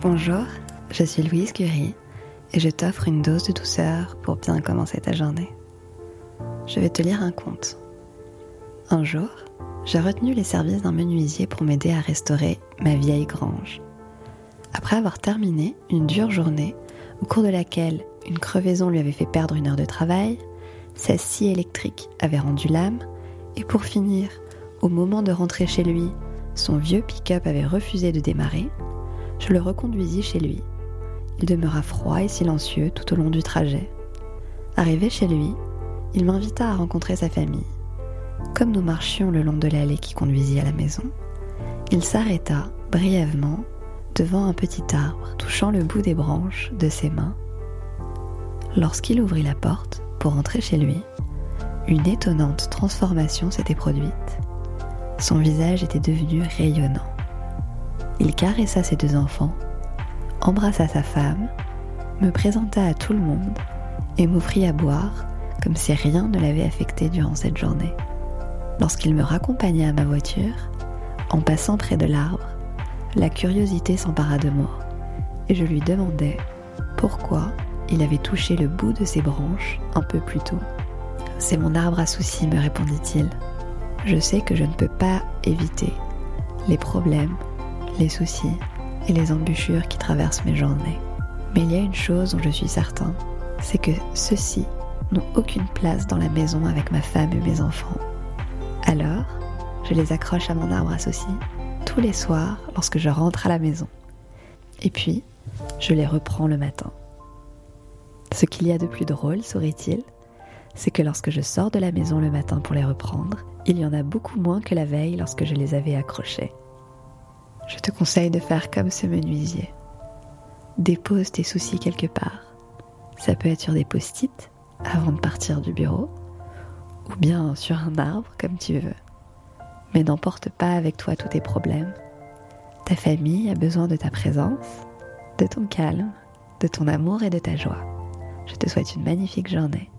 Bonjour, je suis Louise Curie et je t'offre une dose de douceur pour bien commencer ta journée. Je vais te lire un conte. Un jour, j'ai retenu les services d'un menuisier pour m'aider à restaurer ma vieille grange. Après avoir terminé une dure journée au cours de laquelle une crevaison lui avait fait perdre une heure de travail, sa scie électrique avait rendu l'âme, et pour finir, au moment de rentrer chez lui, son vieux pick-up avait refusé de démarrer, je le reconduisis chez lui. Il demeura froid et silencieux tout au long du trajet. Arrivé chez lui, il m'invita à rencontrer sa famille. Comme nous marchions le long de l'allée qui conduisit à la maison, il s'arrêta brièvement devant un petit arbre, touchant le bout des branches de ses mains. Lorsqu'il ouvrit la porte pour entrer chez lui, une étonnante transformation s'était produite. Son visage était devenu rayonnant. Il caressa ses deux enfants, embrassa sa femme, me présenta à tout le monde et m'offrit à boire comme si rien ne l'avait affecté durant cette journée. Lorsqu'il me raccompagna à ma voiture, en passant près de l'arbre, la curiosité s'empara de moi et je lui demandai pourquoi il avait touché le bout de ses branches un peu plus tôt. C'est mon arbre à soucis, me répondit-il. Je sais que je ne peux pas éviter les problèmes, les soucis et les embûchures qui traversent mes journées. Mais il y a une chose dont je suis certain, c'est que ceux-ci n'ont aucune place dans la maison avec ma femme et mes enfants. Alors, je les accroche à mon arbre soucis tous les soirs lorsque je rentre à la maison. Et puis, je les reprends le matin. Ce qu'il y a de plus drôle, sourit-il, c'est que lorsque je sors de la maison le matin pour les reprendre, il y en a beaucoup moins que la veille lorsque je les avais accrochés. Je te conseille de faire comme ce menuisier. Dépose tes soucis quelque part. Ça peut être sur des post-it avant de partir du bureau, ou bien sur un arbre comme tu veux. Mais n'emporte pas avec toi tous tes problèmes. Ta famille a besoin de ta présence, de ton calme, de ton amour et de ta joie. Je te souhaite une magnifique journée.